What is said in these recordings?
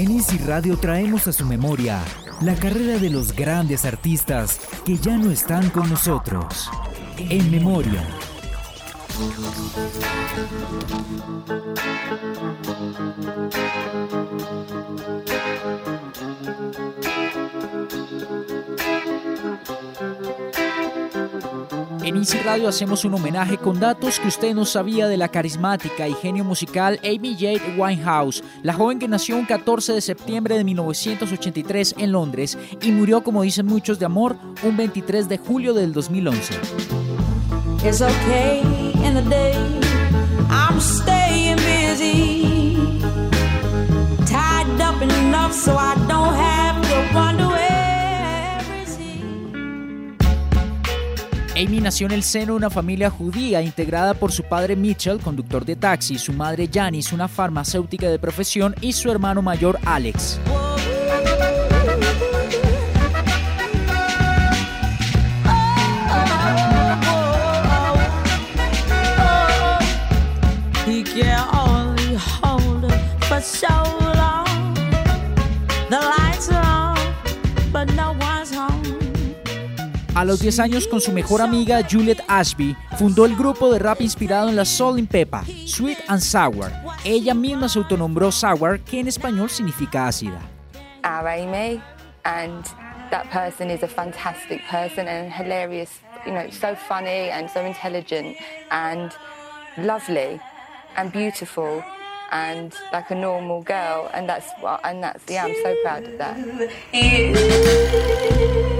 En Easy Radio traemos a su memoria la carrera de los grandes artistas que ya no están con nosotros. En memoria. En Easy Radio hacemos un homenaje con datos que usted no sabía de la carismática y genio musical Amy Jade Winehouse, la joven que nació un 14 de septiembre de 1983 en Londres y murió, como dicen muchos, de amor un 23 de julio del 2011. It's okay in the day. I'm staying busy. Tied up enough so I don't have to wonder Amy nació en el seno de una familia judía integrada por su padre Mitchell, conductor de taxi, su madre Janice, una farmacéutica de profesión, y su hermano mayor Alex. A los 10 años, con su mejor amiga Juliet Ashby, fundó el grupo de rap inspirado en la Soul in Peppa, Sweet and Sour. Ella misma se autonombró Sour, que en español significa ácida. Our Amy, and that person is a fantastic person and hilarious, you know, so funny and so intelligent and lovely and beautiful and like a normal girl and that's and that's yeah I'm so proud of that.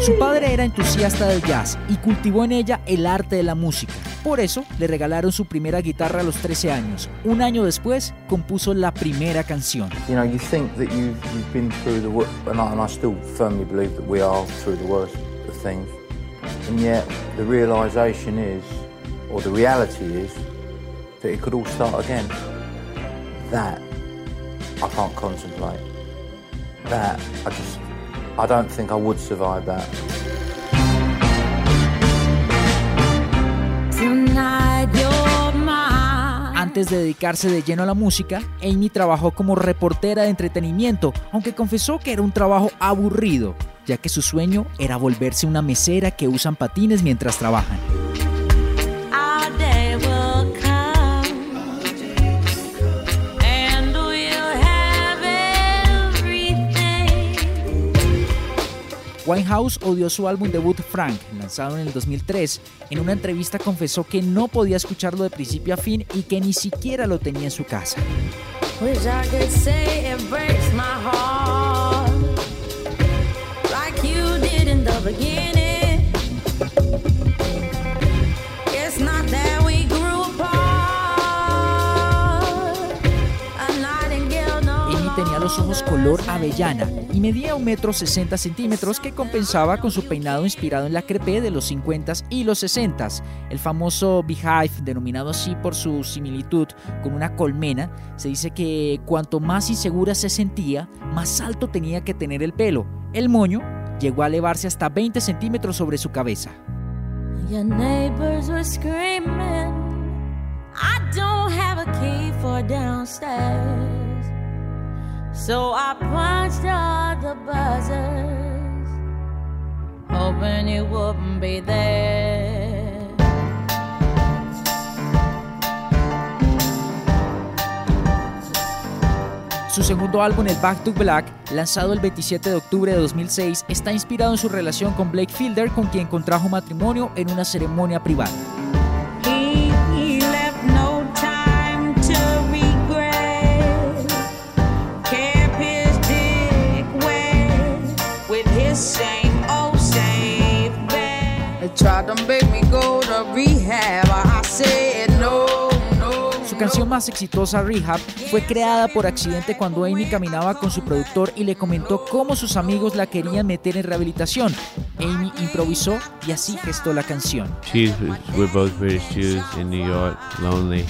Su padre era entusiasta del jazz y cultivó en ella el arte de la música. Por eso le regalaron su primera guitarra a los 13 años. Un año después compuso la primera canción. You know, you think that you've, you've been through the worst, and I, and I still firmly believe that we are through the worst of things. And yet the realization is, or the reality is, that it could all start again. That I can't contemplate. That I just I don't think I would survive that. Antes de dedicarse de lleno a la música, Amy trabajó como reportera de entretenimiento, aunque confesó que era un trabajo aburrido, ya que su sueño era volverse una mesera que usan patines mientras trabajan. Winehouse odió su álbum debut Frank, lanzado en el 2003. En una entrevista confesó que no podía escucharlo de principio a fin y que ni siquiera lo tenía en su casa. Los ojos color avellana y medía un metro 60 centímetros que compensaba con su peinado inspirado en la crepé de los 50 y los 60 El famoso beehive, denominado así por su similitud con una colmena, se dice que cuanto más insegura se sentía, más alto tenía que tener el pelo. El moño llegó a elevarse hasta 20 centímetros sobre su cabeza. So I punched all the buzzers, hoping you wouldn't be there. Su segundo álbum, el Back to Black, lanzado el 27 de octubre de 2006, está inspirado en su relación con Blake Fielder, con quien contrajo matrimonio en una ceremonia privada. Canción más exitosa, Rehab, fue creada por accidente cuando Amy caminaba con su productor y le comentó cómo sus amigos la querían meter en rehabilitación. Amy improvisó y así gestó la canción. we're both British Jews in New York, lonely.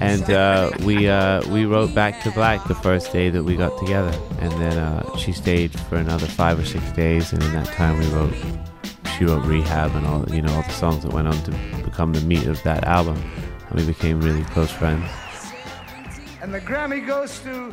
and uh, we uh, we wrote Back to Black the first day that we got together, and then uh, she stayed for another five or six days, and in that time we wrote she wrote Rehab and all you know all the songs that went on to become the meat of that album, we became really close friends. And the Grammy goes to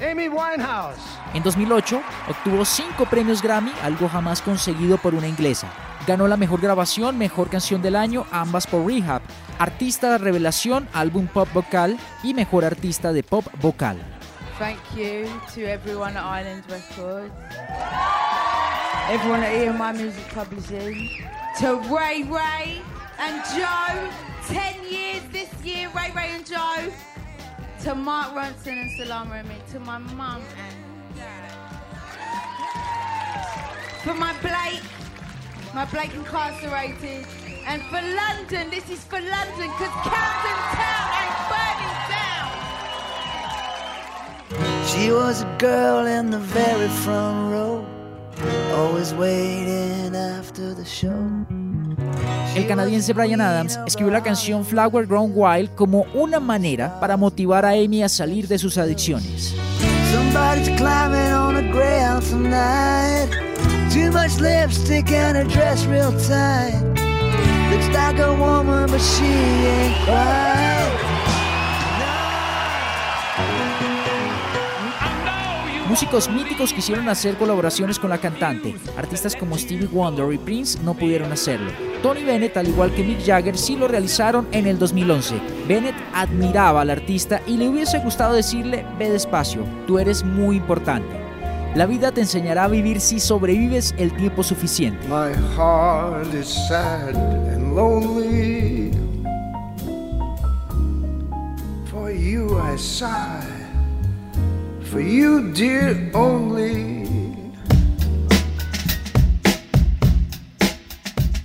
Amy Winehouse. En 2008 obtuvo cinco premios Grammy, algo jamás conseguido por una inglesa. Ganó la mejor grabación, mejor canción del año, ambas por Rehab, artista de revelación, álbum pop vocal y mejor artista de pop vocal. Thank you to everyone at Island Records, everyone at EMI Music Publishing, to Ray Ray and Joe. 10 years this year, Ray Ray and Joe. To Mark Ronson and Salama and to my mum and. For my Blake, my Blake incarcerated. And for London, this is for London, because Camden Town ain't burning down. She was a girl in the very front row, always waiting after the show. El canadiense Brian Adams escribió la canción Flower Grown Wild como una manera para motivar a Amy a salir de sus adicciones. Músicos míticos quisieron hacer colaboraciones con la cantante. Artistas como Stevie Wonder y Prince no pudieron hacerlo. Tony Bennett, al igual que Mick Jagger, sí lo realizaron en el 2011. Bennett admiraba al artista y le hubiese gustado decirle, ve despacio, tú eres muy importante. La vida te enseñará a vivir si sobrevives el tiempo suficiente. My heart is sad and lonely. For you, dear, only.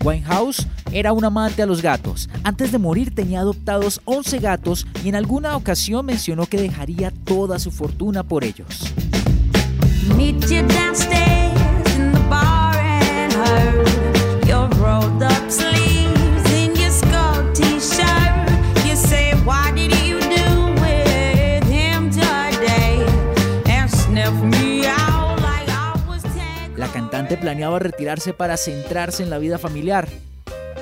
Winehouse era un amante a los gatos. Antes de morir tenía adoptados 11 gatos y en alguna ocasión mencionó que dejaría toda su fortuna por ellos. Meet you planeaba retirarse para centrarse en la vida familiar.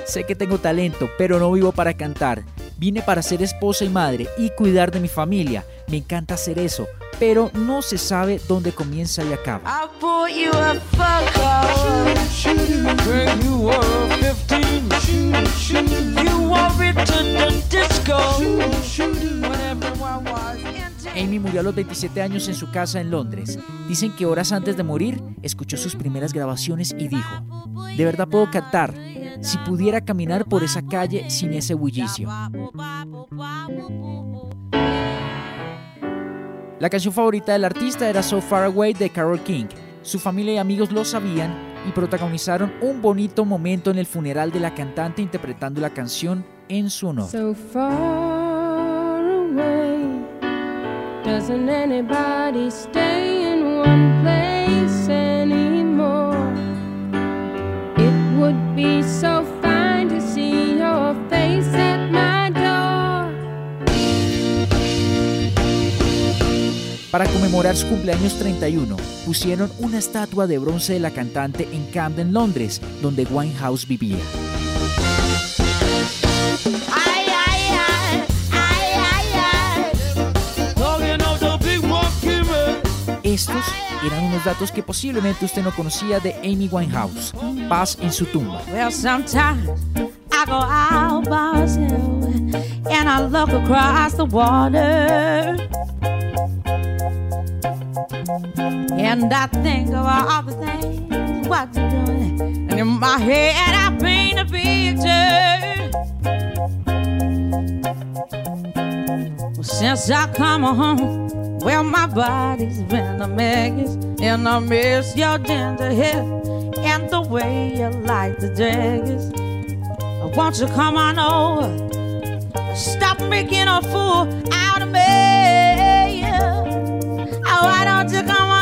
Sé que tengo talento, pero no vivo para cantar. Vine para ser esposa y madre y cuidar de mi familia. Me encanta hacer eso, pero no se sabe dónde comienza y acaba. I a los 27 años en su casa en Londres. Dicen que horas antes de morir escuchó sus primeras grabaciones y dijo, de verdad puedo cantar si pudiera caminar por esa calle sin ese bullicio. La canción favorita del artista era So Far Away de Carole King. Su familia y amigos lo sabían y protagonizaron un bonito momento en el funeral de la cantante interpretando la canción en su honor. So far doesn't anybody stay in one place anymore? It would be so fine to see your face at my door. Para conmemorar su cumpleaños 31, pusieron una estatua de bronce de la cantante en Camden, Londres, donde Winehouse vivía. Eran unos datos que posiblemente usted no conocía de Amy Winehouse. Paz en su tumba. Well, sometimes I go out myself and I look across the water. And I think of all the things what you're doing. And in my head, I paint a picture. Since I come home, well, my body's been a mess. And I miss your ginger hair and the way you like the daggers. Won't you come on over? Stop making a fool out of me. Oh, why don't you come on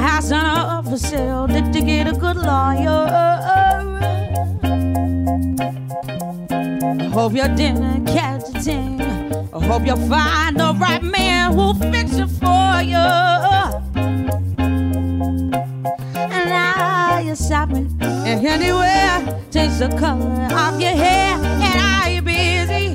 house not up for sale. Did you get a good lawyer? I hope you didn't catch a thing. I hope you find the right man who'll fix it for you. And now you're shopping and anywhere. Change the color of your hair. And are you busy?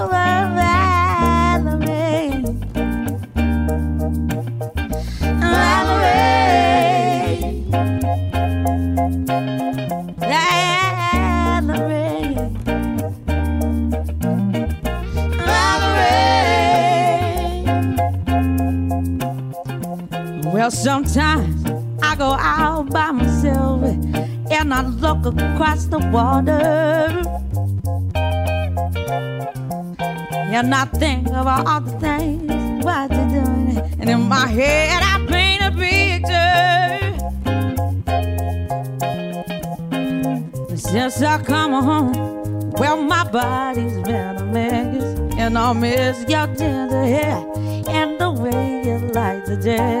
over, sometimes I go out by myself and I look across the water. And I think of all the things what you're doing. And in my head, I paint a picture. Since I come home, well, my body's been a mess. And I miss your tender hair and the way you light the jacket.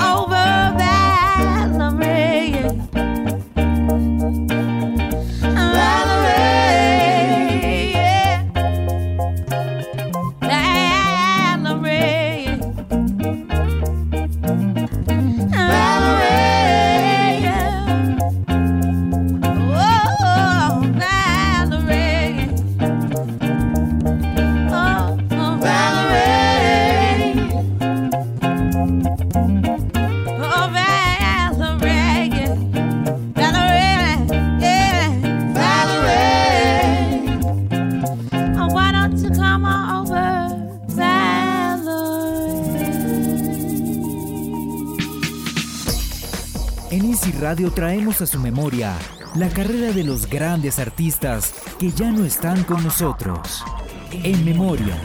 Radio traemos a su memoria la carrera de los grandes artistas que ya no están con nosotros. En memoria